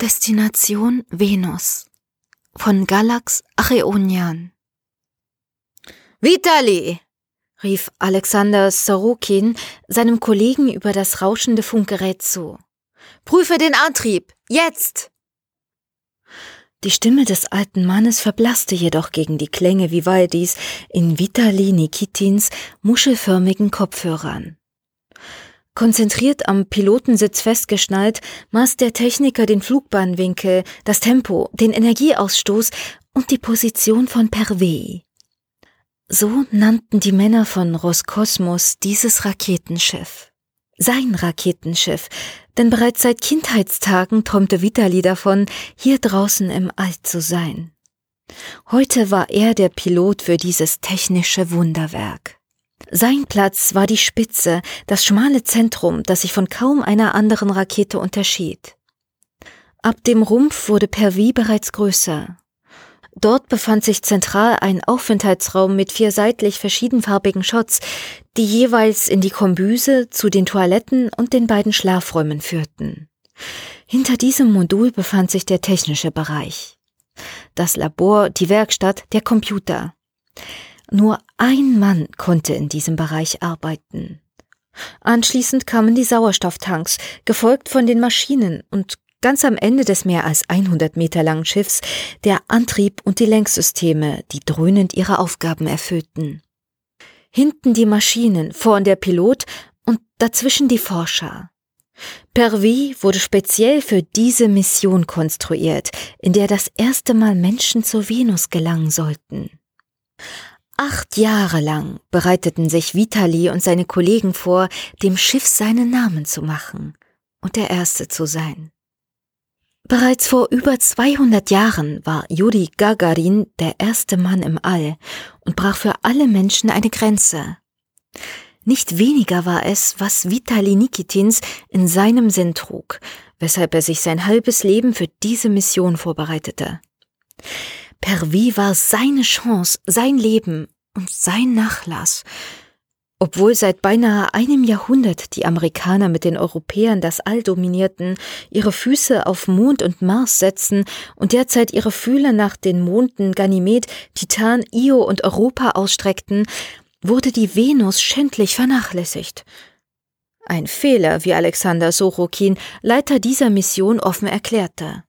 Destination Venus von Galax Acheonian. Vitali! rief Alexander Sorokin seinem Kollegen über das rauschende Funkgerät zu. Prüfe den Antrieb! Jetzt! Die Stimme des alten Mannes verblasste jedoch gegen die Klänge Vivaldis in Vitali Nikitins muschelförmigen Kopfhörern. Konzentriert am Pilotensitz festgeschnallt, maß der Techniker den Flugbahnwinkel, das Tempo, den Energieausstoß und die Position von Pervey. So nannten die Männer von Roskosmos dieses Raketenschiff. Sein Raketenschiff, denn bereits seit Kindheitstagen träumte Vitali davon, hier draußen im All zu sein. Heute war er der Pilot für dieses technische Wunderwerk. Sein Platz war die Spitze, das schmale Zentrum, das sich von kaum einer anderen Rakete unterschied. Ab dem Rumpf wurde Pervi bereits größer. Dort befand sich zentral ein Aufenthaltsraum mit vier seitlich verschiedenfarbigen Shots, die jeweils in die Kombüse, zu den Toiletten und den beiden Schlafräumen führten. Hinter diesem Modul befand sich der technische Bereich. Das Labor, die Werkstatt, der Computer. Nur ein Mann konnte in diesem Bereich arbeiten. Anschließend kamen die Sauerstofftanks, gefolgt von den Maschinen und ganz am Ende des mehr als 100 Meter langen Schiffs der Antrieb und die Lenksysteme, die dröhnend ihre Aufgaben erfüllten. Hinten die Maschinen, vorn der Pilot und dazwischen die Forscher. Pervi wurde speziell für diese Mission konstruiert, in der das erste Mal Menschen zur Venus gelangen sollten. Acht Jahre lang bereiteten sich Vitali und seine Kollegen vor, dem Schiff seinen Namen zu machen und der Erste zu sein. Bereits vor über 200 Jahren war Yuri Gagarin der erste Mann im All und brach für alle Menschen eine Grenze. Nicht weniger war es, was Vitali Nikitins in seinem Sinn trug, weshalb er sich sein halbes Leben für diese Mission vorbereitete. Pervi war seine Chance, sein Leben und sein Nachlass. Obwohl seit beinahe einem Jahrhundert die Amerikaner mit den Europäern das All dominierten, ihre Füße auf Mond und Mars setzen und derzeit ihre Fühler nach den Monden Ganymed, Titan, Io und Europa ausstreckten, wurde die Venus schändlich vernachlässigt. Ein Fehler, wie Alexander Sorokin, Leiter dieser Mission, offen erklärte.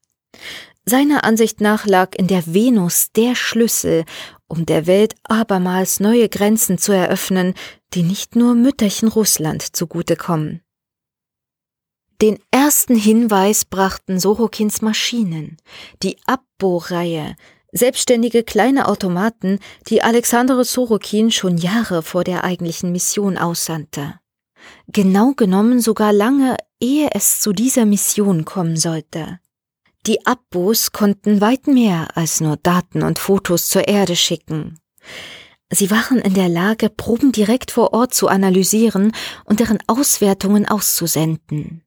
Seiner Ansicht nach lag in der Venus der Schlüssel, um der Welt abermals neue Grenzen zu eröffnen, die nicht nur Mütterchen Russland zugutekommen. Den ersten Hinweis brachten Sorokins Maschinen, die Abbo-Reihe, selbstständige kleine Automaten, die Alexander Sorokin schon Jahre vor der eigentlichen Mission aussandte. Genau genommen sogar lange, ehe es zu dieser Mission kommen sollte. Die Abbos konnten weit mehr als nur Daten und Fotos zur Erde schicken. Sie waren in der Lage, Proben direkt vor Ort zu analysieren und deren Auswertungen auszusenden.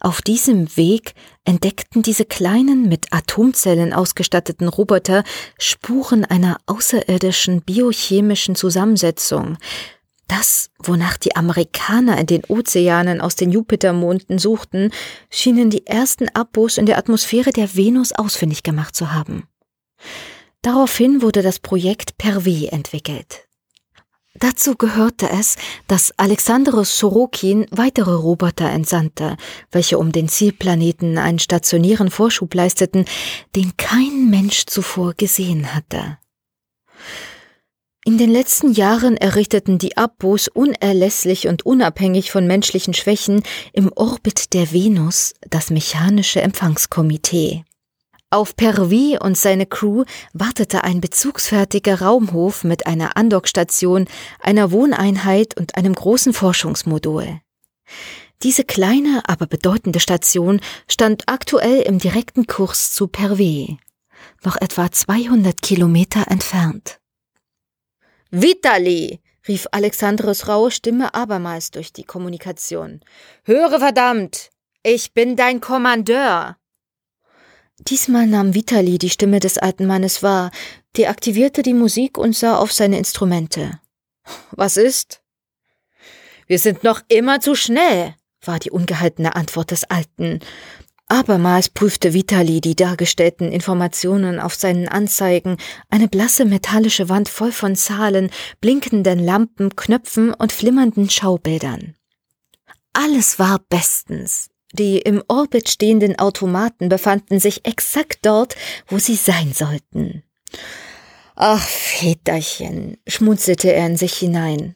Auf diesem Weg entdeckten diese kleinen, mit Atomzellen ausgestatteten Roboter Spuren einer außerirdischen biochemischen Zusammensetzung, das, wonach die Amerikaner in den Ozeanen aus den Jupitermonden suchten, schienen die ersten Abos in der Atmosphäre der Venus ausfindig gemacht zu haben. Daraufhin wurde das Projekt Pervy entwickelt. Dazu gehörte es, dass Alexandros Sorokin weitere Roboter entsandte, welche um den Zielplaneten einen stationären Vorschub leisteten, den kein Mensch zuvor gesehen hatte. In den letzten Jahren errichteten die Abbos unerlässlich und unabhängig von menschlichen Schwächen im Orbit der Venus das mechanische Empfangskomitee. Auf Pervi und seine Crew wartete ein bezugsfertiger Raumhof mit einer Andockstation, einer Wohneinheit und einem großen Forschungsmodul. Diese kleine, aber bedeutende Station stand aktuell im direkten Kurs zu Perve, noch etwa 200 Kilometer entfernt. Vitali! rief Alexandros raue Stimme abermals durch die Kommunikation. Höre verdammt! Ich bin dein Kommandeur! Diesmal nahm Vitali die Stimme des alten Mannes wahr, deaktivierte die Musik und sah auf seine Instrumente. Was ist? Wir sind noch immer zu schnell, war die ungehaltene Antwort des Alten. Abermals prüfte Vitali die dargestellten Informationen auf seinen Anzeigen, eine blasse metallische Wand voll von Zahlen, blinkenden Lampen, Knöpfen und flimmernden Schaubildern. Alles war bestens. Die im Orbit stehenden Automaten befanden sich exakt dort, wo sie sein sollten. Ach, Väterchen, schmunzelte er in sich hinein.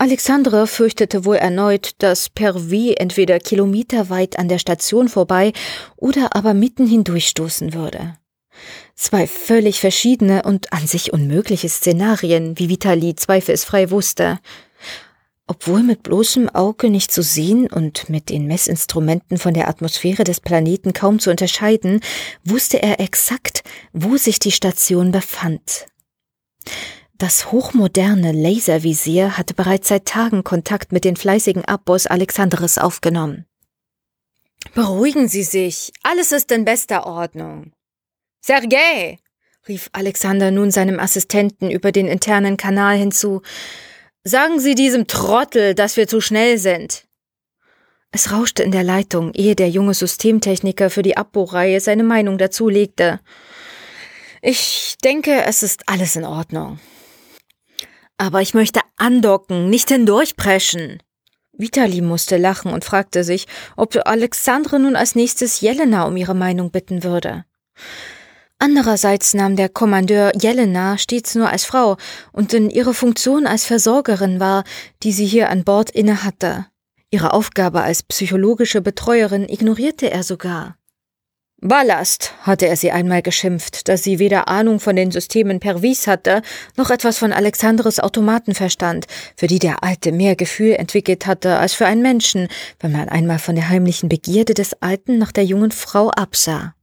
Alexandre fürchtete wohl erneut, dass Pervi entweder kilometerweit an der Station vorbei oder aber mitten hindurchstoßen würde. Zwei völlig verschiedene und an sich unmögliche Szenarien, wie Vitali zweifelsfrei wusste. Obwohl mit bloßem Auge nicht zu sehen und mit den Messinstrumenten von der Atmosphäre des Planeten kaum zu unterscheiden, wusste er exakt, wo sich die Station befand. Das hochmoderne Laservisier hatte bereits seit Tagen Kontakt mit den fleißigen Abboss Alexandres aufgenommen. Beruhigen Sie sich, alles ist in bester Ordnung. Sergei, rief Alexander nun seinem Assistenten über den internen Kanal hinzu, sagen Sie diesem Trottel, dass wir zu schnell sind. Es rauschte in der Leitung, ehe der junge Systemtechniker für die Abbohrreihe seine Meinung dazu legte. Ich denke, es ist alles in Ordnung. Aber ich möchte andocken, nicht hindurchpreschen. Vitali musste lachen und fragte sich, ob Alexandre nun als nächstes Jelena um ihre Meinung bitten würde. Andererseits nahm der Kommandeur Jelena stets nur als Frau und in ihre Funktion als Versorgerin wahr, die sie hier an Bord innehatte. Ihre Aufgabe als psychologische Betreuerin ignorierte er sogar. Ballast, hatte er sie einmal geschimpft, dass sie weder Ahnung von den Systemen Pervis hatte, noch etwas von Alexandres Automaten verstand, für die der Alte mehr Gefühl entwickelt hatte als für einen Menschen, wenn man einmal von der heimlichen Begierde des Alten nach der jungen Frau absah.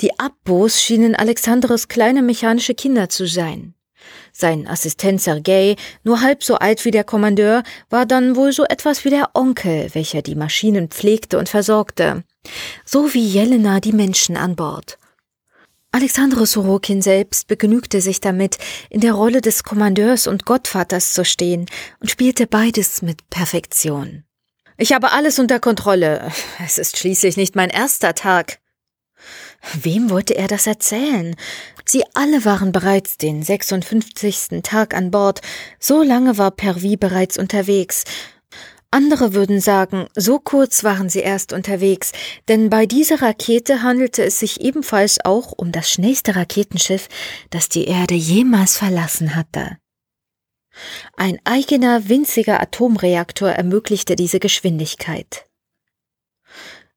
Die Abbos schienen Alexandres kleine mechanische Kinder zu sein. Sein Assistent Sergei, nur halb so alt wie der Kommandeur, war dann wohl so etwas wie der Onkel, welcher die Maschinen pflegte und versorgte so wie Jelena die Menschen an Bord. Alexandre Sorokin selbst begnügte sich damit, in der Rolle des Kommandeurs und Gottvaters zu stehen und spielte beides mit Perfektion. Ich habe alles unter Kontrolle. Es ist schließlich nicht mein erster Tag. Wem wollte er das erzählen? Sie alle waren bereits den 56. Tag an Bord. So lange war Pervi bereits unterwegs. Andere würden sagen, so kurz waren sie erst unterwegs, denn bei dieser Rakete handelte es sich ebenfalls auch um das schnellste Raketenschiff, das die Erde jemals verlassen hatte. Ein eigener winziger Atomreaktor ermöglichte diese Geschwindigkeit.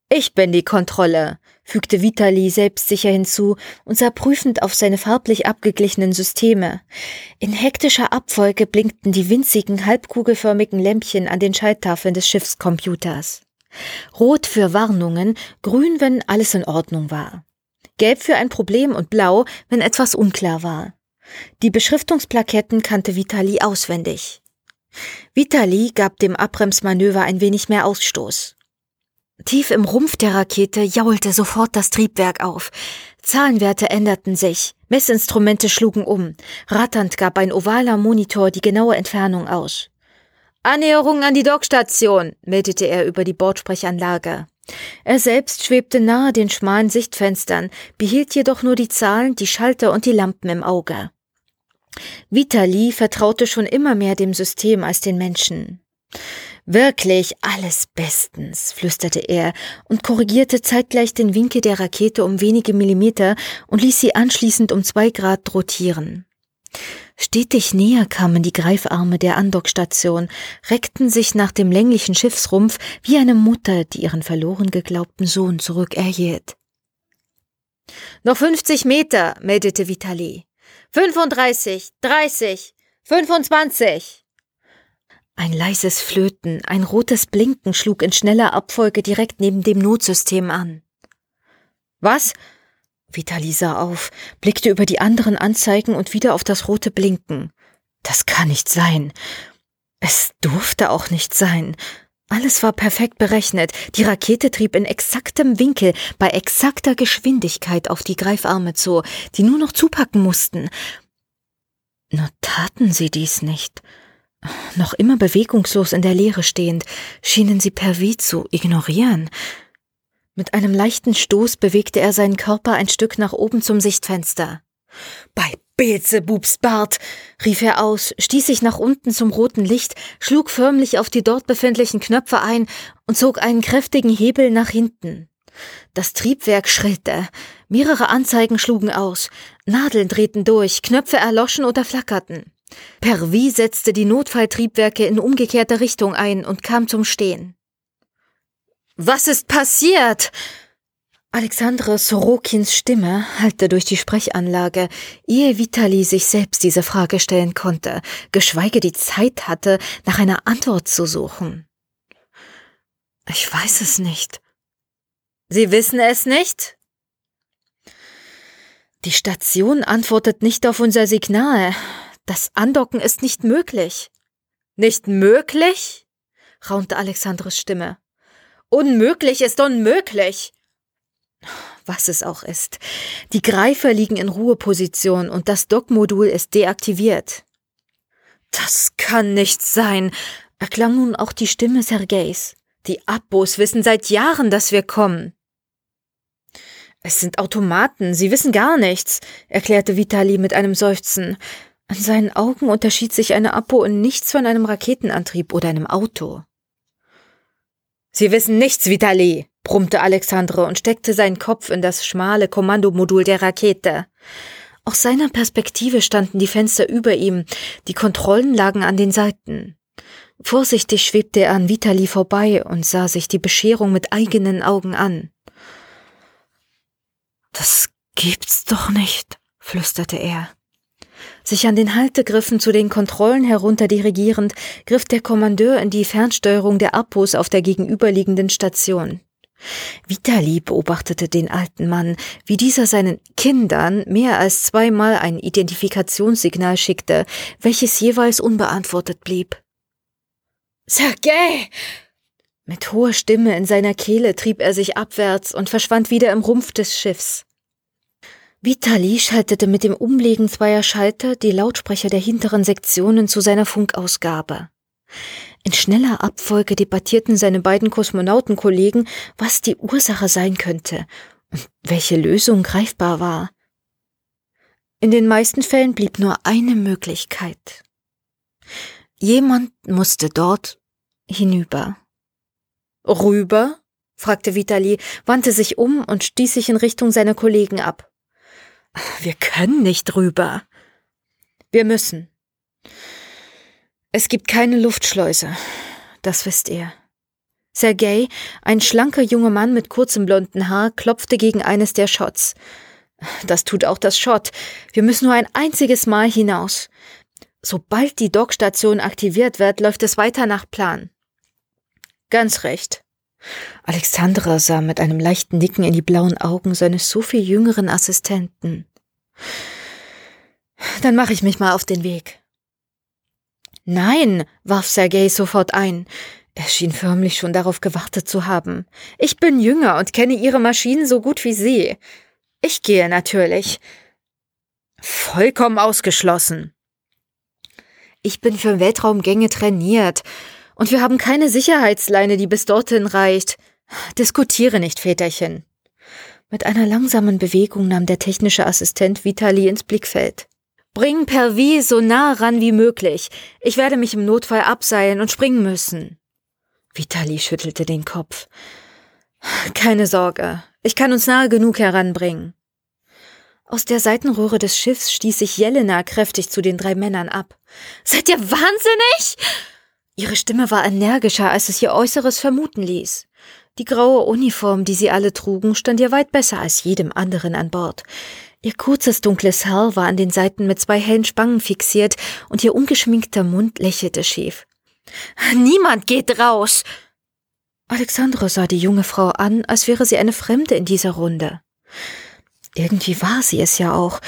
Ich bin die Kontrolle, fügte Vitali selbstsicher hinzu und sah prüfend auf seine farblich abgeglichenen Systeme. In hektischer Abfolge blinkten die winzigen, halbkugelförmigen Lämpchen an den Schalttafeln des Schiffscomputers. Rot für Warnungen, grün, wenn alles in Ordnung war. Gelb für ein Problem und blau, wenn etwas unklar war. Die Beschriftungsplaketten kannte Vitali auswendig. Vitali gab dem Abbremsmanöver ein wenig mehr Ausstoß. Tief im Rumpf der Rakete jaulte sofort das Triebwerk auf. Zahlenwerte änderten sich, Messinstrumente schlugen um. Ratternd gab ein ovaler Monitor die genaue Entfernung aus. Annäherung an die Dockstation, meldete er über die Bordsprechanlage. Er selbst schwebte nahe den schmalen Sichtfenstern, behielt jedoch nur die Zahlen, die Schalter und die Lampen im Auge. Vitali vertraute schon immer mehr dem System als den Menschen. Wirklich alles bestens, flüsterte er und korrigierte zeitgleich den Winkel der Rakete um wenige Millimeter und ließ sie anschließend um zwei Grad rotieren. Stetig näher kamen die Greifarme der Andockstation, reckten sich nach dem länglichen Schiffsrumpf wie eine Mutter, die ihren verloren geglaubten Sohn zurückerhielt. Noch 50 Meter, meldete Vitali. 35, 30, 25. Ein leises Flöten, ein rotes Blinken schlug in schneller Abfolge direkt neben dem Notsystem an. Was? Vitali sah auf, blickte über die anderen Anzeigen und wieder auf das rote Blinken. Das kann nicht sein. Es durfte auch nicht sein. Alles war perfekt berechnet. Die Rakete trieb in exaktem Winkel, bei exakter Geschwindigkeit auf die Greifarme zu, die nur noch zupacken mussten. Nur taten sie dies nicht. Noch immer bewegungslos in der Leere stehend, schienen sie per Wie zu ignorieren. Mit einem leichten Stoß bewegte er seinen Körper ein Stück nach oben zum Sichtfenster. Bei Beelzebubs Bart, rief er aus, stieß sich nach unten zum roten Licht, schlug förmlich auf die dort befindlichen Knöpfe ein und zog einen kräftigen Hebel nach hinten. Das Triebwerk schrillte, mehrere Anzeigen schlugen aus, Nadeln drehten durch, Knöpfe erloschen oder flackerten. Pervi setzte die Notfalltriebwerke in umgekehrter Richtung ein und kam zum Stehen. Was ist passiert? Alexandre Sorokins Stimme hallte durch die Sprechanlage, ehe Vitali sich selbst diese Frage stellen konnte, geschweige die Zeit hatte, nach einer Antwort zu suchen. Ich weiß es nicht. Sie wissen es nicht? Die Station antwortet nicht auf unser Signal. Das Andocken ist nicht möglich. Nicht möglich? raunte Alexandres Stimme. Unmöglich ist unmöglich. Was es auch ist. Die Greifer liegen in Ruheposition und das Dockmodul ist deaktiviert. Das kann nicht sein, erklang nun auch die Stimme Sergejs. Die Abbos wissen seit Jahren, dass wir kommen. Es sind Automaten, sie wissen gar nichts, erklärte Vitali mit einem Seufzen. An seinen Augen unterschied sich eine Apo in nichts von einem Raketenantrieb oder einem Auto. Sie wissen nichts, Vitali, brummte Alexandre und steckte seinen Kopf in das schmale Kommandomodul der Rakete. Aus seiner Perspektive standen die Fenster über ihm, die Kontrollen lagen an den Seiten. Vorsichtig schwebte er an Vitali vorbei und sah sich die Bescherung mit eigenen Augen an. Das gibt's doch nicht, flüsterte er. Sich an den Haltegriffen zu den Kontrollen herunterdirigierend, griff der Kommandeur in die Fernsteuerung der Abos auf der gegenüberliegenden Station. Vitali beobachtete den alten Mann, wie dieser seinen Kindern mehr als zweimal ein Identifikationssignal schickte, welches jeweils unbeantwortet blieb. Sergei! Mit hoher Stimme in seiner Kehle trieb er sich abwärts und verschwand wieder im Rumpf des Schiffs. Vitali schaltete mit dem Umlegen zweier Schalter die Lautsprecher der hinteren Sektionen zu seiner Funkausgabe. In schneller Abfolge debattierten seine beiden Kosmonautenkollegen, was die Ursache sein könnte und welche Lösung greifbar war. In den meisten Fällen blieb nur eine Möglichkeit. Jemand musste dort hinüber. Rüber? fragte Vitali, wandte sich um und stieß sich in Richtung seiner Kollegen ab. Wir können nicht rüber. Wir müssen. Es gibt keine Luftschleuse. Das wisst ihr. Sergei, ein schlanker junger Mann mit kurzem blonden Haar, klopfte gegen eines der Shots. Das tut auch das Shot. Wir müssen nur ein einziges Mal hinaus. Sobald die Dockstation aktiviert wird, läuft es weiter nach Plan. Ganz recht. Alexandra sah mit einem leichten Nicken in die blauen Augen seines so viel jüngeren Assistenten. Dann mache ich mich mal auf den Weg. Nein, warf Sergei sofort ein. Er schien förmlich schon darauf gewartet zu haben. Ich bin jünger und kenne Ihre Maschinen so gut wie Sie. Ich gehe natürlich. Vollkommen ausgeschlossen. Ich bin für Weltraumgänge trainiert und wir haben keine Sicherheitsleine, die bis dorthin reicht. Diskutiere nicht, Väterchen. Mit einer langsamen Bewegung nahm der technische Assistent Vitali ins Blickfeld. Bring Pervi so nah ran wie möglich. Ich werde mich im Notfall abseilen und springen müssen. Vitali schüttelte den Kopf. Keine Sorge, ich kann uns nahe genug heranbringen. Aus der Seitenröhre des Schiffs stieß sich Jelena kräftig zu den drei Männern ab. Seid ihr wahnsinnig? Ihre Stimme war energischer, als es ihr Äußeres vermuten ließ. Die graue Uniform, die sie alle trugen, stand ihr weit besser als jedem anderen an Bord. Ihr kurzes dunkles Haar war an den Seiten mit zwei hellen Spangen fixiert und ihr ungeschminkter Mund lächelte schief. Niemand geht raus! Alexandra sah die junge Frau an, als wäre sie eine Fremde in dieser Runde. Irgendwie war sie es ja auch.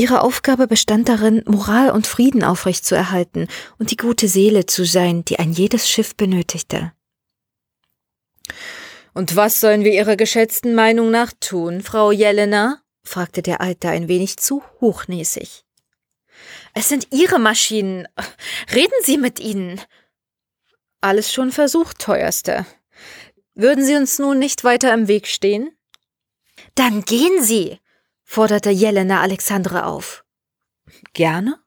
Ihre Aufgabe bestand darin, Moral und Frieden aufrechtzuerhalten und die gute Seele zu sein, die ein jedes Schiff benötigte. Und was sollen wir Ihrer geschätzten Meinung nach tun, Frau Jelena? fragte der Alte ein wenig zu hochnäsig. Es sind Ihre Maschinen. Reden Sie mit ihnen. Alles schon versucht, teuerste. Würden Sie uns nun nicht weiter im Weg stehen? Dann gehen Sie, forderte Jelena Alexandra auf. Gerne?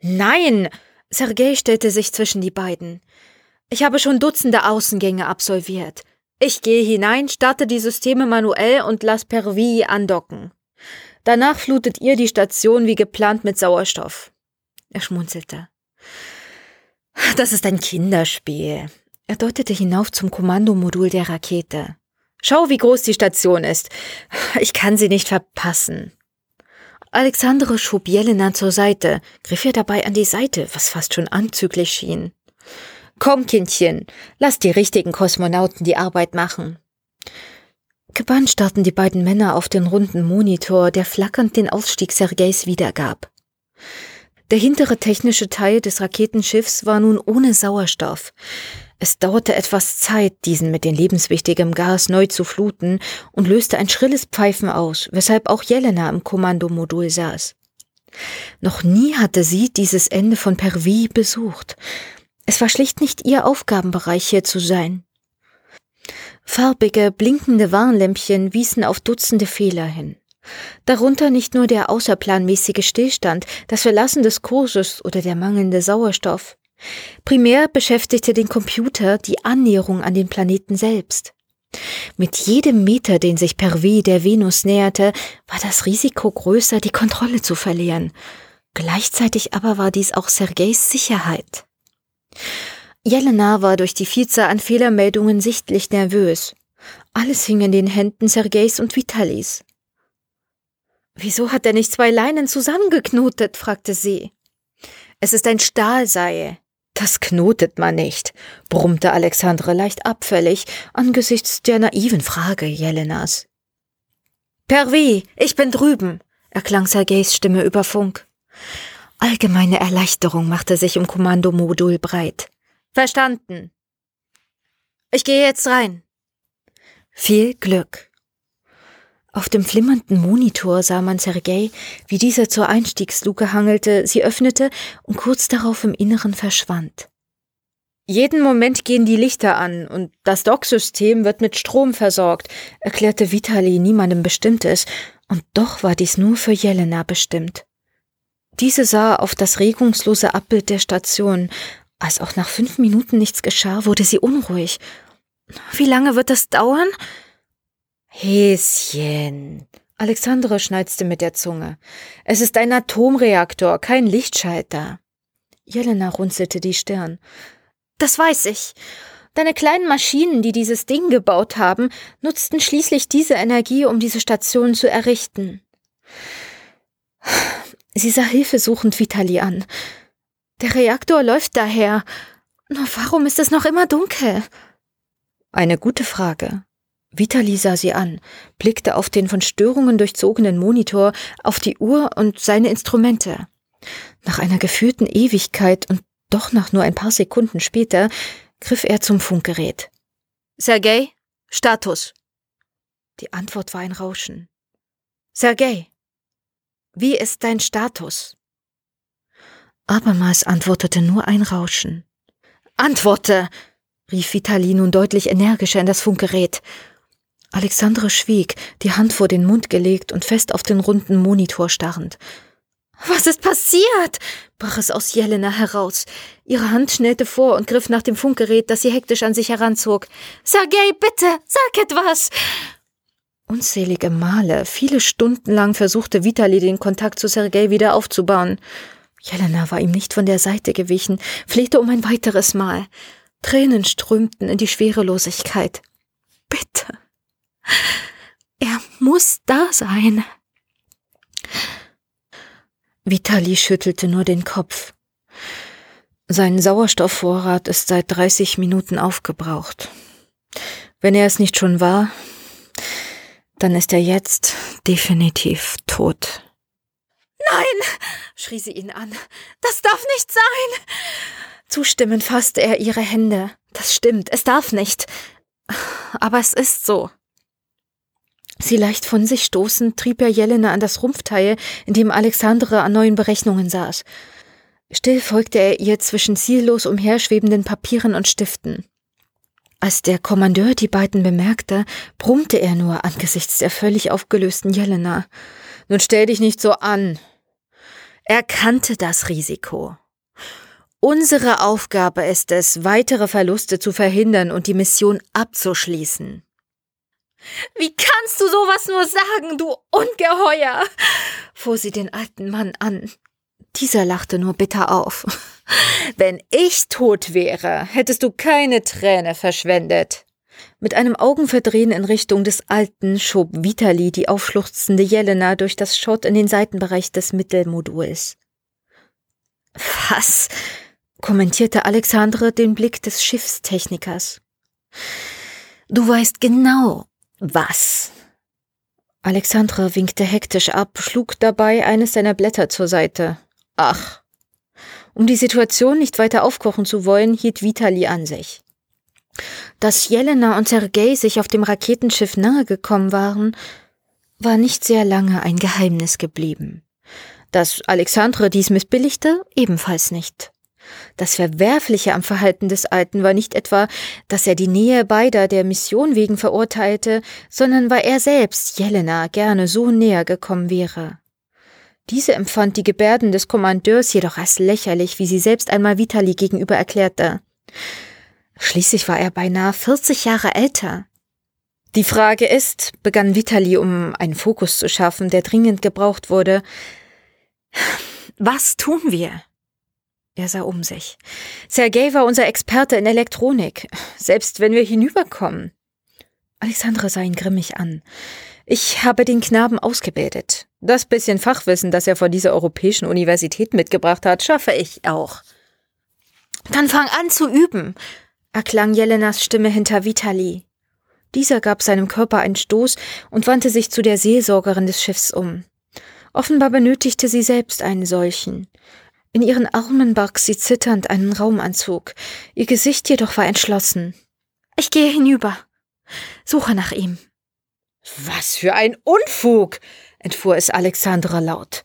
Nein, Sergei stellte sich zwischen die beiden. Ich habe schon Dutzende Außengänge absolviert. Ich gehe hinein, starte die Systeme manuell und lass Pervi andocken. Danach flutet ihr die Station wie geplant mit Sauerstoff. Er schmunzelte. Das ist ein Kinderspiel. Er deutete hinauf zum Kommandomodul der Rakete. Schau, wie groß die Station ist. Ich kann sie nicht verpassen. Alexandre schob Jelena zur Seite, griff ihr dabei an die Seite, was fast schon anzüglich schien. Komm, Kindchen, lass die richtigen Kosmonauten die Arbeit machen. Gebannt starrten die beiden Männer auf den runden Monitor, der flackernd den Ausstieg Sergeis wiedergab. Der hintere technische Teil des Raketenschiffs war nun ohne Sauerstoff. Es dauerte etwas Zeit, diesen mit dem lebenswichtigen Gas neu zu fluten und löste ein schrilles Pfeifen aus, weshalb auch Jelena im Kommandomodul saß. Noch nie hatte sie dieses Ende von Pervi besucht. Es war schlicht nicht ihr Aufgabenbereich hier zu sein. Farbige, blinkende Warnlämpchen wiesen auf Dutzende Fehler hin. Darunter nicht nur der außerplanmäßige Stillstand, das Verlassen des Kurses oder der mangelnde Sauerstoff. Primär beschäftigte den Computer die Annäherung an den Planeten selbst. Mit jedem Meter, den sich Pervé der Venus näherte, war das Risiko größer, die Kontrolle zu verlieren. Gleichzeitig aber war dies auch Sergeis Sicherheit. Jelena war durch die Vielzahl an Fehlermeldungen sichtlich nervös. Alles hing in den Händen Sergeis und Vitalis. Wieso hat er nicht zwei Leinen zusammengeknotet? fragte sie. Es ist ein Stahlseil. Das knotet man nicht, brummte Alexandre leicht abfällig angesichts der naiven Frage Jelenas. Pervi, ich bin drüben, erklang Sergeis Stimme über Funk. Allgemeine Erleichterung machte sich im Kommandomodul breit. Verstanden. Ich gehe jetzt rein. Viel Glück. Auf dem flimmernden Monitor sah man Sergei, wie dieser zur Einstiegsluke hangelte, sie öffnete und kurz darauf im Inneren verschwand. Jeden Moment gehen die Lichter an und das Docksystem wird mit Strom versorgt, erklärte Vitali niemandem Bestimmtes, und doch war dies nur für Jelena bestimmt. Diese sah auf das regungslose Abbild der Station. Als auch nach fünf Minuten nichts geschah, wurde sie unruhig. Wie lange wird das dauern? Häschen. Alexandre schneizte mit der Zunge. Es ist ein Atomreaktor, kein Lichtschalter. Jelena runzelte die Stirn. Das weiß ich. Deine kleinen Maschinen, die dieses Ding gebaut haben, nutzten schließlich diese Energie, um diese Station zu errichten. Sie sah hilfesuchend Vitali an. Der Reaktor läuft daher. Nur warum ist es noch immer dunkel? Eine gute Frage. Vitali sah sie an, blickte auf den von Störungen durchzogenen Monitor, auf die Uhr und seine Instrumente. Nach einer gefühlten Ewigkeit und doch nach nur ein paar Sekunden später griff er zum Funkgerät. Sergei, Status. Die Antwort war ein Rauschen. Sergei, wie ist dein Status? Abermals antwortete nur ein Rauschen. Antworte! rief Vitali nun deutlich energischer in das Funkgerät. Alexandre schwieg, die Hand vor den Mund gelegt und fest auf den runden Monitor starrend. Was ist passiert? brach es aus Jelena heraus. Ihre Hand schnellte vor und griff nach dem Funkgerät, das sie hektisch an sich heranzog. Sergei, bitte, sag etwas! Unzählige Male, viele Stunden lang versuchte Vitali den Kontakt zu Sergei wieder aufzubauen. Jelena war ihm nicht von der Seite gewichen, flehte um ein weiteres Mal. Tränen strömten in die Schwerelosigkeit. Bitte. Er muss da sein. Vitali schüttelte nur den Kopf. Sein Sauerstoffvorrat ist seit 30 Minuten aufgebraucht. Wenn er es nicht schon war, dann ist er jetzt definitiv tot. Nein, schrie sie ihn an. Das darf nicht sein. Zustimmend fasste er ihre Hände. Das stimmt, es darf nicht. Aber es ist so. Sie leicht von sich stoßend trieb er Jelena an das Rumpfteil, in dem Alexandre an neuen Berechnungen saß. Still folgte er ihr zwischen ziellos umherschwebenden Papieren und Stiften. Als der Kommandeur die beiden bemerkte, brummte er nur angesichts der völlig aufgelösten Jelena. Nun stell dich nicht so an. Er kannte das Risiko. Unsere Aufgabe ist es, weitere Verluste zu verhindern und die Mission abzuschließen. Wie kannst du sowas nur sagen, du Ungeheuer? fuhr sie den alten Mann an. Dieser lachte nur bitter auf. Wenn ich tot wäre, hättest du keine Träne verschwendet. Mit einem Augenverdrehen in Richtung des Alten schob Vitali die aufschluchzende Jelena durch das Schott in den Seitenbereich des Mittelmoduls. Was? kommentierte Alexandre den Blick des Schiffstechnikers. Du weißt genau, was. Alexandre winkte hektisch ab, schlug dabei eines seiner Blätter zur Seite. Ach. Um die Situation nicht weiter aufkochen zu wollen, hielt Vitali an sich. Dass Jelena und Sergei sich auf dem Raketenschiff nahe gekommen waren, war nicht sehr lange ein Geheimnis geblieben. Dass Alexandre dies missbilligte, ebenfalls nicht. Das Verwerfliche am Verhalten des Alten war nicht etwa, dass er die Nähe beider der Mission wegen verurteilte, sondern weil er selbst Jelena gerne so näher gekommen wäre. Diese empfand die Gebärden des Kommandeurs jedoch als lächerlich, wie sie selbst einmal Vitali gegenüber erklärte. Schließlich war er beinahe 40 Jahre älter. Die Frage ist, begann Vitali, um einen Fokus zu schaffen, der dringend gebraucht wurde, was tun wir? Er sah um sich. Sergei war unser Experte in Elektronik, selbst wenn wir hinüberkommen. Alexandra sah ihn grimmig an. Ich habe den Knaben ausgebildet. Das bisschen Fachwissen, das er von dieser europäischen Universität mitgebracht hat, schaffe ich auch. Dann fang an zu üben, erklang Jelenas Stimme hinter Vitali. Dieser gab seinem Körper einen Stoß und wandte sich zu der Seelsorgerin des Schiffs um. Offenbar benötigte sie selbst einen solchen. In ihren Armen barg sie zitternd einen Raumanzug. Ihr Gesicht jedoch war entschlossen. Ich gehe hinüber. Suche nach ihm. Was für ein Unfug! entfuhr es Alexandra laut.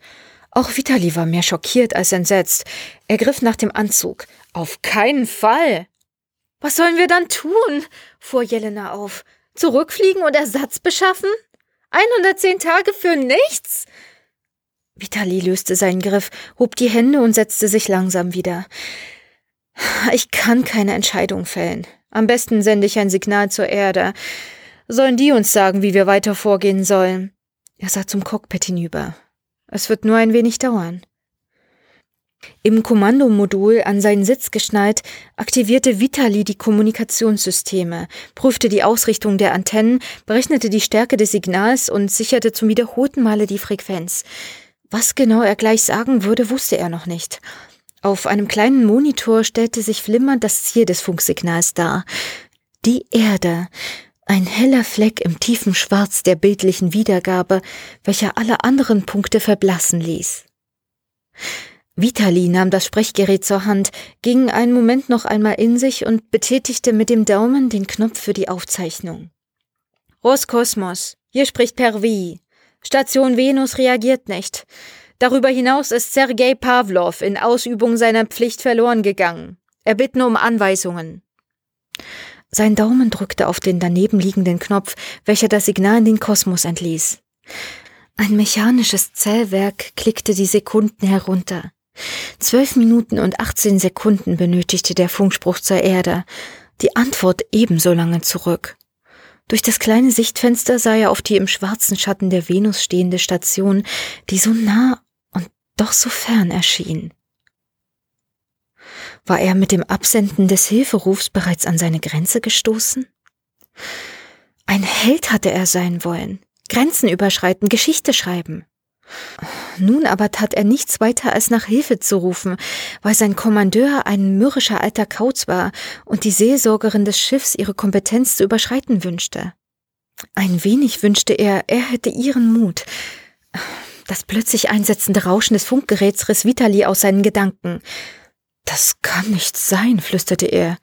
Auch Vitali war mehr schockiert als entsetzt. Er griff nach dem Anzug. Auf keinen Fall! Was sollen wir dann tun? fuhr Jelena auf. Zurückfliegen und Ersatz beschaffen? 110 Tage für nichts? Vitali löste seinen Griff, hob die Hände und setzte sich langsam wieder. Ich kann keine Entscheidung fällen. Am besten sende ich ein Signal zur Erde. Sollen die uns sagen, wie wir weiter vorgehen sollen? Er sah zum Cockpit hinüber. Es wird nur ein wenig dauern. Im Kommandomodul an seinen Sitz geschnallt, aktivierte Vitali die Kommunikationssysteme, prüfte die Ausrichtung der Antennen, berechnete die Stärke des Signals und sicherte zum wiederholten Male die Frequenz. Was genau er gleich sagen würde, wusste er noch nicht. Auf einem kleinen Monitor stellte sich flimmernd das Ziel des Funksignals dar. Die Erde. Ein heller Fleck im tiefen Schwarz der bildlichen Wiedergabe, welcher alle anderen Punkte verblassen ließ. Vitali nahm das Sprechgerät zur Hand, ging einen Moment noch einmal in sich und betätigte mit dem Daumen den Knopf für die Aufzeichnung. Roskosmos, hier spricht Pervi. Station Venus reagiert nicht. Darüber hinaus ist Sergei Pavlov in Ausübung seiner Pflicht verloren gegangen. Er bittet um Anweisungen. Sein Daumen drückte auf den daneben liegenden Knopf, welcher das Signal in den Kosmos entließ. Ein mechanisches Zellwerk klickte die Sekunden herunter. Zwölf Minuten und achtzehn Sekunden benötigte der Funkspruch zur Erde, die Antwort ebenso lange zurück. Durch das kleine Sichtfenster sah er auf die im schwarzen Schatten der Venus stehende Station, die so nah und doch so fern erschien. War er mit dem Absenden des Hilferufs bereits an seine Grenze gestoßen? Ein Held hatte er sein wollen, Grenzen überschreiten, Geschichte schreiben. Nun aber tat er nichts weiter, als nach Hilfe zu rufen, weil sein Kommandeur ein mürrischer alter Kauz war und die Seelsorgerin des Schiffs ihre Kompetenz zu überschreiten wünschte. Ein wenig wünschte er, er hätte ihren Mut. Das plötzlich einsetzende Rauschen des Funkgeräts riss Vitali aus seinen Gedanken. Das kann nicht sein, flüsterte er.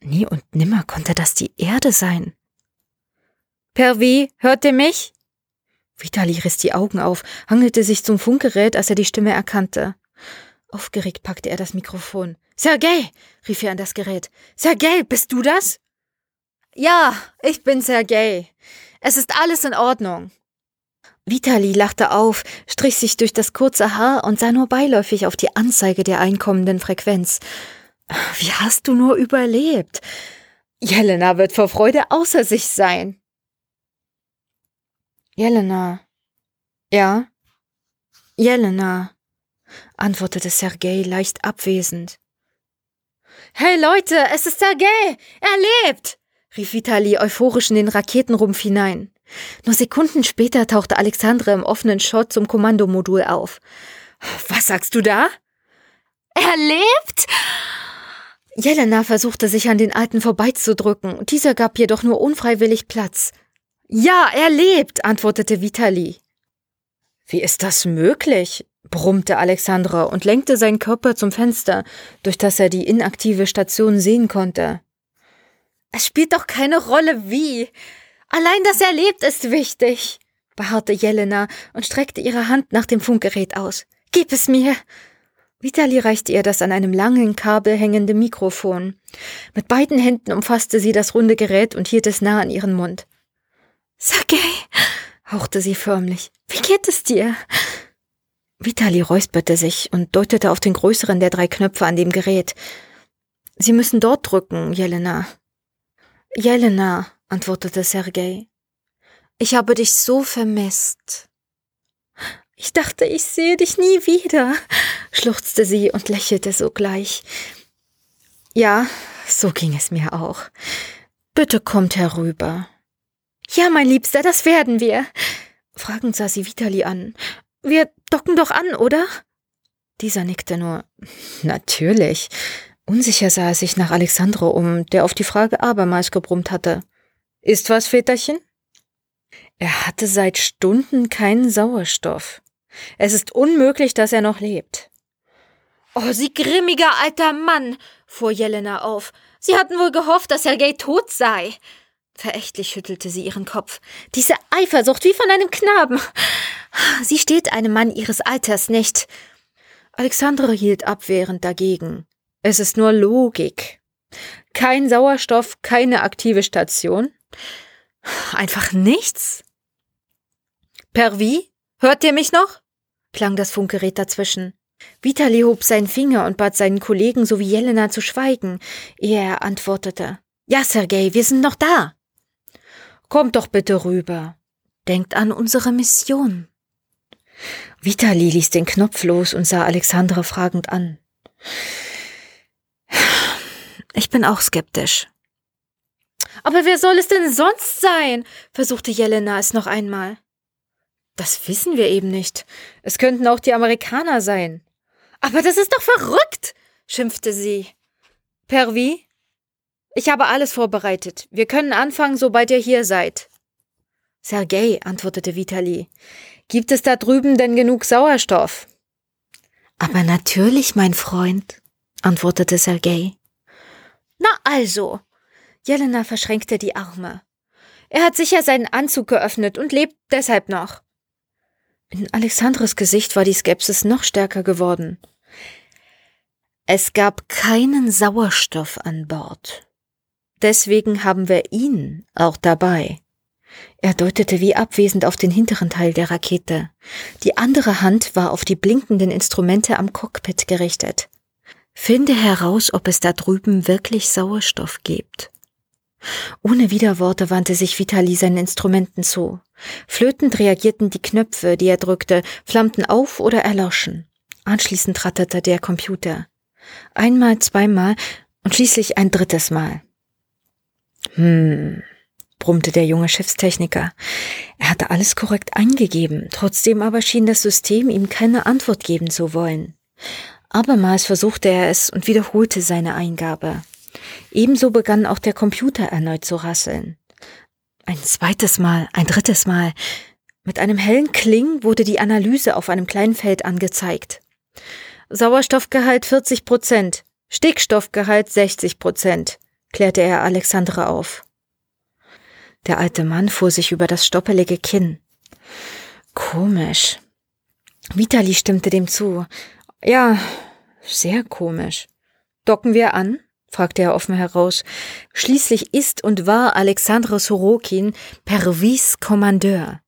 Nie und nimmer konnte das die Erde sein. Pervi, hört ihr mich? Vitali riss die Augen auf, hangelte sich zum Funkgerät, als er die Stimme erkannte. Aufgeregt packte er das Mikrofon. Sergei! rief er an das Gerät. Sergei, bist du das? Ja, ich bin Sergei. Es ist alles in Ordnung. Vitali lachte auf, strich sich durch das kurze Haar und sah nur beiläufig auf die Anzeige der einkommenden Frequenz. Wie hast du nur überlebt? Jelena wird vor Freude außer sich sein. Jelena. Ja? Jelena, antwortete Sergei leicht abwesend. Hey Leute, es ist Sergei! Er lebt! rief Vitali euphorisch in den Raketenrumpf hinein. Nur Sekunden später tauchte Alexandre im offenen Shot zum Kommandomodul auf. Was sagst du da? Er lebt? Jelena versuchte sich an den Alten vorbeizudrücken, dieser gab jedoch nur unfreiwillig Platz. Ja, er lebt, antwortete Vitali. Wie ist das möglich? brummte Alexandra und lenkte seinen Körper zum Fenster, durch das er die inaktive Station sehen konnte. Es spielt doch keine Rolle wie. Allein, dass er lebt, ist wichtig, beharrte Jelena und streckte ihre Hand nach dem Funkgerät aus. Gib es mir. Vitali reichte ihr das an einem langen Kabel hängende Mikrofon. Mit beiden Händen umfasste sie das runde Gerät und hielt es nah an ihren Mund. Sergei, hauchte sie förmlich. Wie geht es dir? Vitali räusperte sich und deutete auf den größeren der drei Knöpfe an dem Gerät. Sie müssen dort drücken, Jelena. Jelena, antwortete Sergei. Ich habe dich so vermisst. Ich dachte, ich sehe dich nie wieder, schluchzte sie und lächelte sogleich. Ja, so ging es mir auch. Bitte kommt herüber. Ja, mein Liebster, das werden wir. Fragend sah sie Vitali an. Wir docken doch an, oder? Dieser nickte nur. Natürlich. Unsicher sah er sich nach Alexandro um, der auf die Frage abermals gebrummt hatte. Ist was, Väterchen? Er hatte seit Stunden keinen Sauerstoff. Es ist unmöglich, dass er noch lebt. Oh, Sie grimmiger alter Mann, fuhr Jelena auf. Sie hatten wohl gehofft, dass Sergei tot sei. Verächtlich schüttelte sie ihren Kopf. Diese Eifersucht wie von einem Knaben. Sie steht einem Mann ihres Alters nicht. Alexandre hielt abwehrend dagegen. Es ist nur Logik. Kein Sauerstoff, keine aktive Station. Einfach nichts? Per wie? Hört ihr mich noch? klang das Funkgerät dazwischen. Vitali hob seinen Finger und bat seinen Kollegen sowie Jelena zu schweigen, ehe er antwortete. Ja, Sergei, wir sind noch da. Kommt doch bitte rüber. Denkt an unsere Mission. Vitali ließ den Knopf los und sah Alexandra fragend an. Ich bin auch skeptisch. Aber wer soll es denn sonst sein? versuchte Jelena es noch einmal. Das wissen wir eben nicht. Es könnten auch die Amerikaner sein. Aber das ist doch verrückt, schimpfte sie. Per wie? Ich habe alles vorbereitet. Wir können anfangen, sobald ihr hier seid. Sergei, antwortete Vitali. Gibt es da drüben denn genug Sauerstoff? Aber natürlich, mein Freund, antwortete Sergei. Na also. Jelena verschränkte die Arme. Er hat sicher seinen Anzug geöffnet und lebt deshalb noch. In Alexandres Gesicht war die Skepsis noch stärker geworden. Es gab keinen Sauerstoff an Bord. Deswegen haben wir ihn auch dabei. Er deutete wie abwesend auf den hinteren Teil der Rakete. Die andere Hand war auf die blinkenden Instrumente am Cockpit gerichtet. Finde heraus, ob es da drüben wirklich Sauerstoff gibt. Ohne Widerworte wandte sich Vitali seinen Instrumenten zu. Flötend reagierten die Knöpfe, die er drückte, flammten auf oder erloschen. Anschließend ratterte der Computer. Einmal, zweimal und schließlich ein drittes Mal. Hm, brummte der junge Schiffstechniker. Er hatte alles korrekt eingegeben, trotzdem aber schien das System ihm keine Antwort geben zu wollen. Abermals versuchte er es und wiederholte seine Eingabe. Ebenso begann auch der Computer erneut zu rasseln. Ein zweites Mal, ein drittes Mal. Mit einem hellen Kling wurde die Analyse auf einem kleinen Feld angezeigt. Sauerstoffgehalt 40 Prozent, Stickstoffgehalt 60 Prozent klärte er Alexandra auf. Der alte Mann fuhr sich über das stoppelige Kinn. Komisch. Vitali stimmte dem zu. Ja, sehr komisch. Docken wir an? fragte er offen heraus. Schließlich ist und war Alexandre Sorokin Pervis Kommandeur.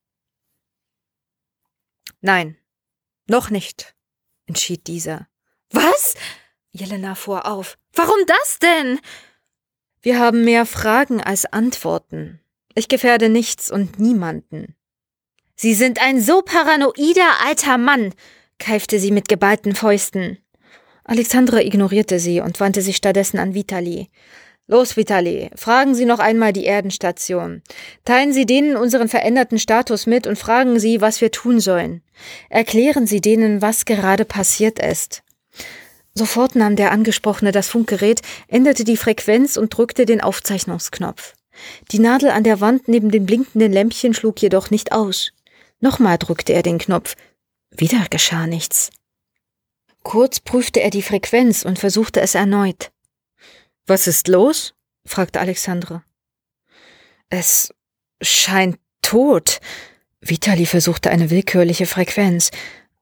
Nein, noch nicht, entschied dieser. Was? Jelena fuhr auf. Warum das denn? Wir haben mehr Fragen als Antworten. Ich gefährde nichts und niemanden. Sie sind ein so paranoider alter Mann, keifte sie mit geballten Fäusten. Alexandra ignorierte sie und wandte sich stattdessen an Vitali. Los, Vitali, fragen Sie noch einmal die Erdenstation. Teilen Sie denen unseren veränderten Status mit und fragen Sie, was wir tun sollen. Erklären Sie denen, was gerade passiert ist. Sofort nahm der Angesprochene das Funkgerät, änderte die Frequenz und drückte den Aufzeichnungsknopf. Die Nadel an der Wand neben dem blinkenden Lämpchen schlug jedoch nicht aus. Nochmal drückte er den Knopf. Wieder geschah nichts. Kurz prüfte er die Frequenz und versuchte es erneut. Was ist los? fragte Alexandre. Es scheint tot. Vitali versuchte eine willkürliche Frequenz.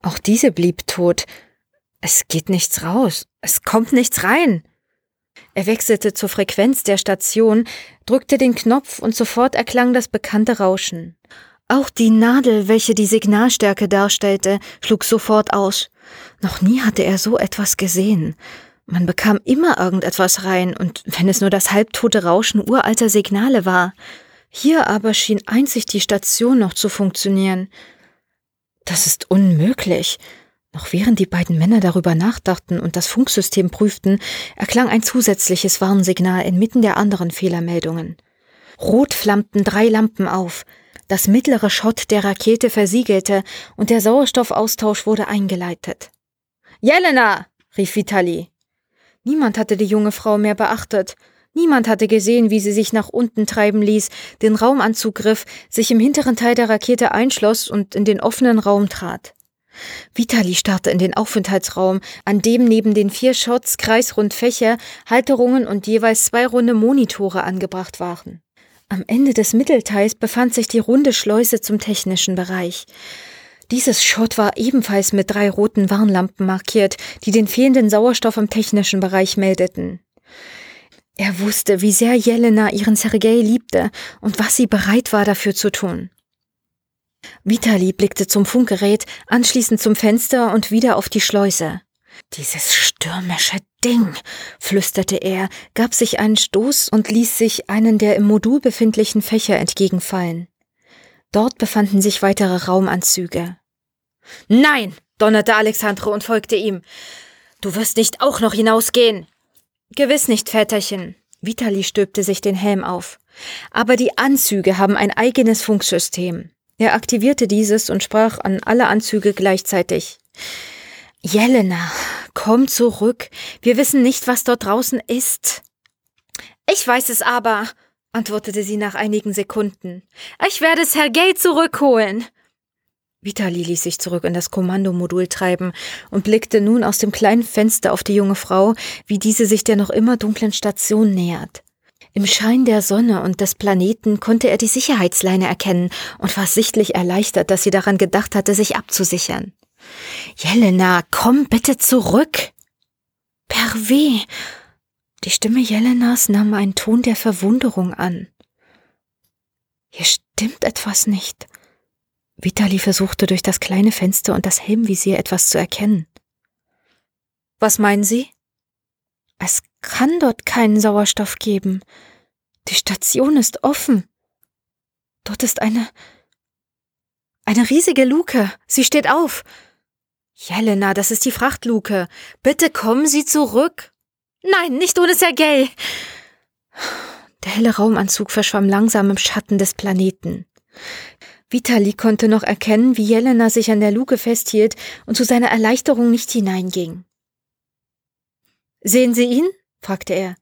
Auch diese blieb tot. Es geht nichts raus. Es kommt nichts rein. Er wechselte zur Frequenz der Station, drückte den Knopf und sofort erklang das bekannte Rauschen. Auch die Nadel, welche die Signalstärke darstellte, schlug sofort aus. Noch nie hatte er so etwas gesehen. Man bekam immer irgendetwas rein, und wenn es nur das halbtote Rauschen uralter Signale war. Hier aber schien einzig die Station noch zu funktionieren. Das ist unmöglich. Noch während die beiden Männer darüber nachdachten und das Funksystem prüften, erklang ein zusätzliches Warnsignal inmitten der anderen Fehlermeldungen. Rot flammten drei Lampen auf. Das mittlere Schott der Rakete versiegelte und der Sauerstoffaustausch wurde eingeleitet. Jelena! rief Vitali. Niemand hatte die junge Frau mehr beachtet. Niemand hatte gesehen, wie sie sich nach unten treiben ließ, den Raumanzug griff, sich im hinteren Teil der Rakete einschloss und in den offenen Raum trat. Vitali starrte in den Aufenthaltsraum, an dem neben den vier Shots kreisrund Fächer, Halterungen und jeweils zwei runde Monitore angebracht waren. Am Ende des Mittelteils befand sich die runde Schleuse zum technischen Bereich. Dieses Schott war ebenfalls mit drei roten Warnlampen markiert, die den fehlenden Sauerstoff im technischen Bereich meldeten. Er wusste, wie sehr Jelena ihren Sergei liebte und was sie bereit war dafür zu tun. Vitali blickte zum Funkgerät, anschließend zum Fenster und wieder auf die Schleuse. Dieses stürmische Ding, flüsterte er, gab sich einen Stoß und ließ sich einen der im Modul befindlichen Fächer entgegenfallen. Dort befanden sich weitere Raumanzüge. Nein, donnerte Alexandre und folgte ihm. Du wirst nicht auch noch hinausgehen. Gewiss nicht, Väterchen. Vitali stülpte sich den Helm auf. Aber die Anzüge haben ein eigenes Funksystem. Er aktivierte dieses und sprach an alle Anzüge gleichzeitig. Jelena, komm zurück. Wir wissen nicht, was dort draußen ist. Ich weiß es aber, antwortete sie nach einigen Sekunden. Ich werde Sergei zurückholen. Vitali ließ sich zurück in das Kommandomodul treiben und blickte nun aus dem kleinen Fenster auf die junge Frau, wie diese sich der noch immer dunklen Station nähert. Im Schein der Sonne und des Planeten konnte er die Sicherheitsleine erkennen und war sichtlich erleichtert, dass sie daran gedacht hatte, sich abzusichern. Jelena, komm bitte zurück. Per weh. Die Stimme Jelenas nahm einen Ton der Verwunderung an. Hier stimmt etwas nicht. Vitali versuchte durch das kleine Fenster und das Helmvisier etwas zu erkennen. Was meinen Sie? Es kann dort keinen Sauerstoff geben. Die Station ist offen. Dort ist eine. eine riesige Luke. Sie steht auf. Jelena, das ist die Frachtluke. Bitte kommen Sie zurück. Nein, nicht ohne Sergei. Der helle Raumanzug verschwamm langsam im Schatten des Planeten. Vitali konnte noch erkennen, wie Jelena sich an der Luke festhielt und zu seiner Erleichterung nicht hineinging. Sehen Sie ihn? Fragte er.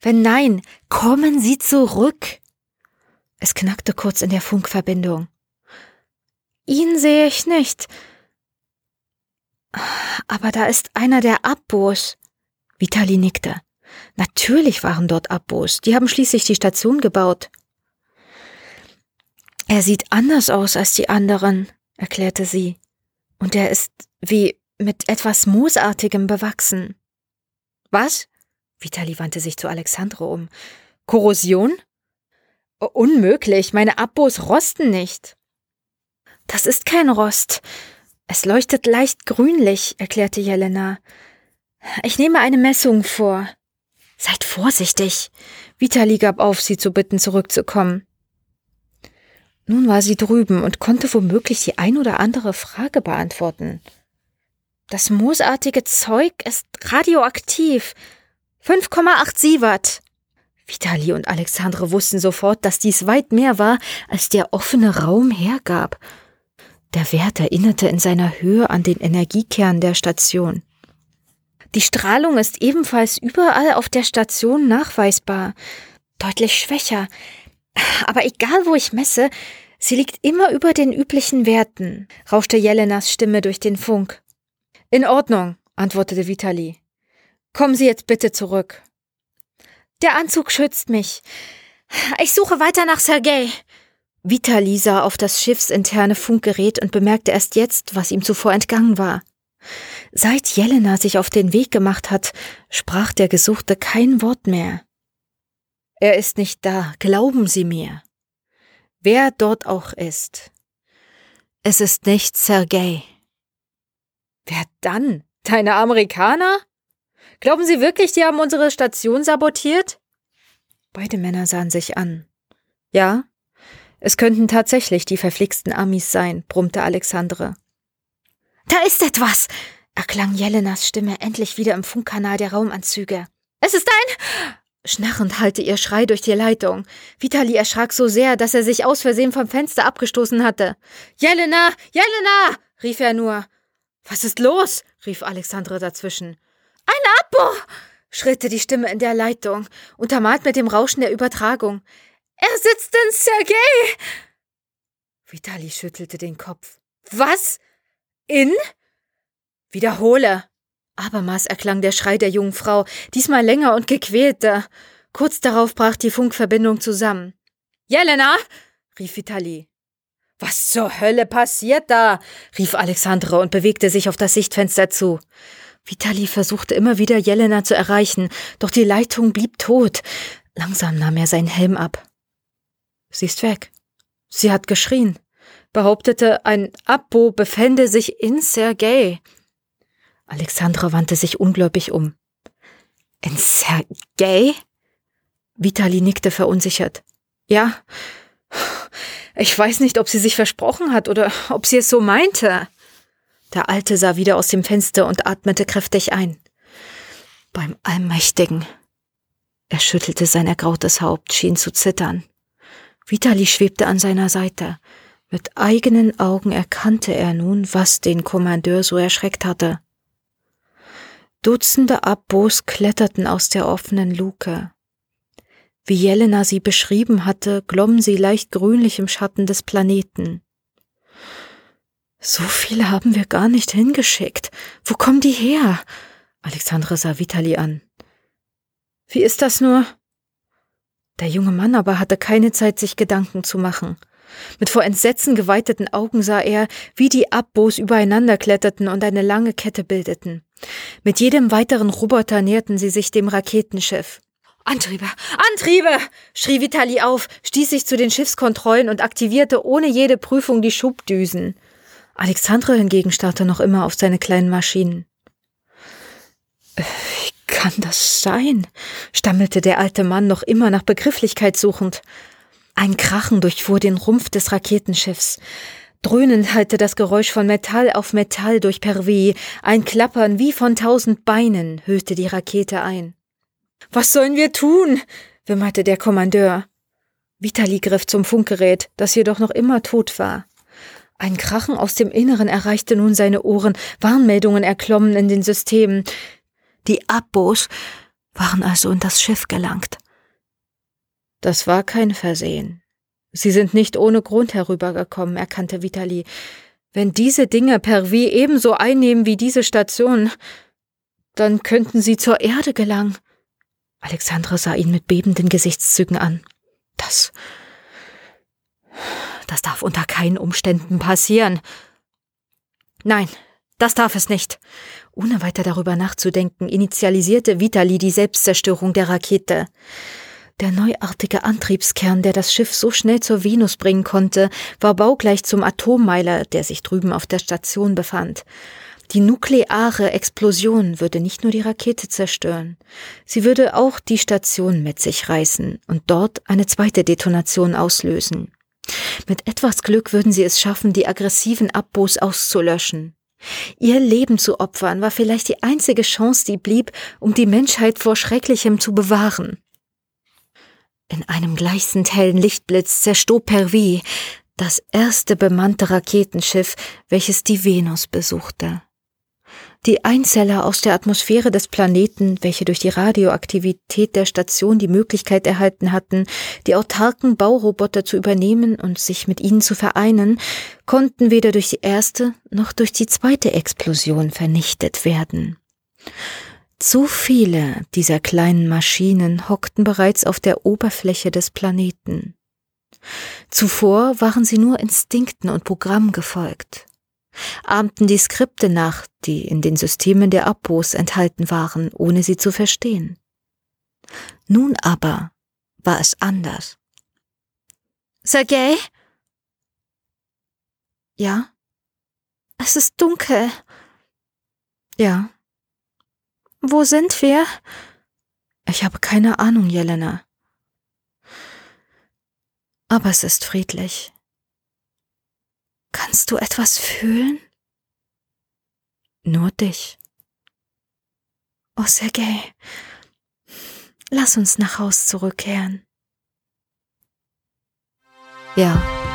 Wenn nein, kommen Sie zurück. Es knackte kurz in der Funkverbindung. Ihn sehe ich nicht. Aber da ist einer der Abbos. Vitali nickte. Natürlich waren dort Abbos. Die haben schließlich die Station gebaut. Er sieht anders aus als die anderen, erklärte sie. Und er ist wie mit etwas Moosartigem bewachsen. Was? Vitali wandte sich zu Alexandre um. Korrosion? Unmöglich, meine Abbos rosten nicht. Das ist kein Rost. Es leuchtet leicht grünlich, erklärte Jelena. Ich nehme eine Messung vor. Seid vorsichtig. Vitali gab auf, sie zu bitten, zurückzukommen. Nun war sie drüben und konnte womöglich die ein oder andere Frage beantworten. Das moosartige Zeug ist radioaktiv. 5,8 Sievert. Vitali und Alexandre wussten sofort, dass dies weit mehr war, als der offene Raum hergab. Der Wert erinnerte in seiner Höhe an den Energiekern der Station. Die Strahlung ist ebenfalls überall auf der Station nachweisbar. Deutlich schwächer. Aber egal, wo ich messe, sie liegt immer über den üblichen Werten, rauschte Jelenas Stimme durch den Funk. In Ordnung, antwortete Vitali. Kommen Sie jetzt bitte zurück. Der Anzug schützt mich. Ich suche weiter nach Sergei. Vitali sah auf das schiffsinterne Funkgerät und bemerkte erst jetzt, was ihm zuvor entgangen war. Seit Jelena sich auf den Weg gemacht hat, sprach der Gesuchte kein Wort mehr. Er ist nicht da, glauben Sie mir. Wer dort auch ist. Es ist nicht Sergei. Wer dann? Deine Amerikaner? Glauben Sie wirklich, die haben unsere Station sabotiert? Beide Männer sahen sich an. Ja, es könnten tatsächlich die verflixten Amis sein, brummte Alexandre. Da ist etwas, erklang Jelenas Stimme endlich wieder im Funkkanal der Raumanzüge. Es ist ein. Schnarrend hallte ihr Schrei durch die Leitung. Vitali erschrak so sehr, dass er sich aus Versehen vom Fenster abgestoßen hatte. Jelena! Jelena! rief er nur. Was ist los? rief Alexandre dazwischen. Ein Abo! schrillte die Stimme in der Leitung, untermalt mit dem Rauschen der Übertragung. Er sitzt in Sergei! Vitali schüttelte den Kopf. Was? In? Wiederhole. Abermals erklang der Schrei der jungen Frau, diesmal länger und gequälter. Kurz darauf brach die Funkverbindung zusammen. Jelena! rief Vitali. Was zur Hölle passiert da? rief Alexandre und bewegte sich auf das Sichtfenster zu. Vitali versuchte immer wieder Jelena zu erreichen, doch die Leitung blieb tot. Langsam nahm er seinen Helm ab. Sie ist weg. Sie hat geschrien, behauptete, ein Abbo befände sich in Sergei. Alexandra wandte sich ungläubig um. In Sergei? Vitali nickte verunsichert. Ja. Ich weiß nicht, ob sie sich versprochen hat oder ob sie es so meinte. Der Alte sah wieder aus dem Fenster und atmete kräftig ein. Beim Allmächtigen. Er schüttelte sein ergrautes Haupt, schien zu zittern. Vitali schwebte an seiner Seite. Mit eigenen Augen erkannte er nun, was den Kommandeur so erschreckt hatte. Dutzende Abbos kletterten aus der offenen Luke. Wie Jelena sie beschrieben hatte, glommen sie leicht grünlich im Schatten des Planeten. So viele haben wir gar nicht hingeschickt. Wo kommen die her? Alexandra sah Vitali an. Wie ist das nur? Der junge Mann aber hatte keine Zeit, sich Gedanken zu machen. Mit vor Entsetzen geweiteten Augen sah er, wie die Abbos übereinander kletterten und eine lange Kette bildeten. Mit jedem weiteren Roboter näherten sie sich dem Raketenschiff. Antriebe! Antriebe! schrie Vitali auf, stieß sich zu den Schiffskontrollen und aktivierte ohne jede Prüfung die Schubdüsen. Alexandre hingegen starrte noch immer auf seine kleinen Maschinen. Wie kann das sein? stammelte der alte Mann noch immer nach Begrifflichkeit suchend. Ein Krachen durchfuhr den Rumpf des Raketenschiffs. Dröhnend hallte das Geräusch von Metall auf Metall durch Pervis, ein Klappern wie von tausend Beinen hüllte die Rakete ein. Was sollen wir tun? wimmerte der Kommandeur. Vitali griff zum Funkgerät, das jedoch noch immer tot war. Ein Krachen aus dem Inneren erreichte nun seine Ohren, Warnmeldungen erklommen in den Systemen. Die Abbos waren also in das Schiff gelangt. Das war kein Versehen. Sie sind nicht ohne Grund herübergekommen, erkannte Vitali. Wenn diese Dinge per wie ebenso einnehmen wie diese Station, dann könnten sie zur Erde gelangen. Alexandra sah ihn mit bebenden Gesichtszügen an. Das. Das darf unter keinen Umständen passieren. Nein, das darf es nicht. Ohne weiter darüber nachzudenken, initialisierte Vitali die Selbstzerstörung der Rakete. Der neuartige Antriebskern, der das Schiff so schnell zur Venus bringen konnte, war baugleich zum Atommeiler, der sich drüben auf der Station befand. Die nukleare Explosion würde nicht nur die Rakete zerstören, sie würde auch die Station mit sich reißen und dort eine zweite Detonation auslösen. Mit etwas Glück würden sie es schaffen, die aggressiven Abbos auszulöschen. Ihr Leben zu opfern war vielleicht die einzige Chance, die blieb, um die Menschheit vor Schrecklichem zu bewahren. In einem gleißend hellen Lichtblitz zerstob Pervis, das erste bemannte Raketenschiff, welches die Venus besuchte. Die Einzeller aus der Atmosphäre des Planeten, welche durch die Radioaktivität der Station die Möglichkeit erhalten hatten, die autarken Bauroboter zu übernehmen und sich mit ihnen zu vereinen, konnten weder durch die erste noch durch die zweite Explosion vernichtet werden. Zu viele dieser kleinen Maschinen hockten bereits auf der Oberfläche des Planeten. Zuvor waren sie nur Instinkten und Programmen gefolgt ahmten die Skripte nach, die in den Systemen der Abbos enthalten waren, ohne sie zu verstehen. Nun aber war es anders. Sergei? Ja? Es ist dunkel. Ja. Wo sind wir? Ich habe keine Ahnung, Jelena. Aber es ist friedlich. Kannst du etwas fühlen? Nur dich. Oh, Sergei, lass uns nach Haus zurückkehren. Ja.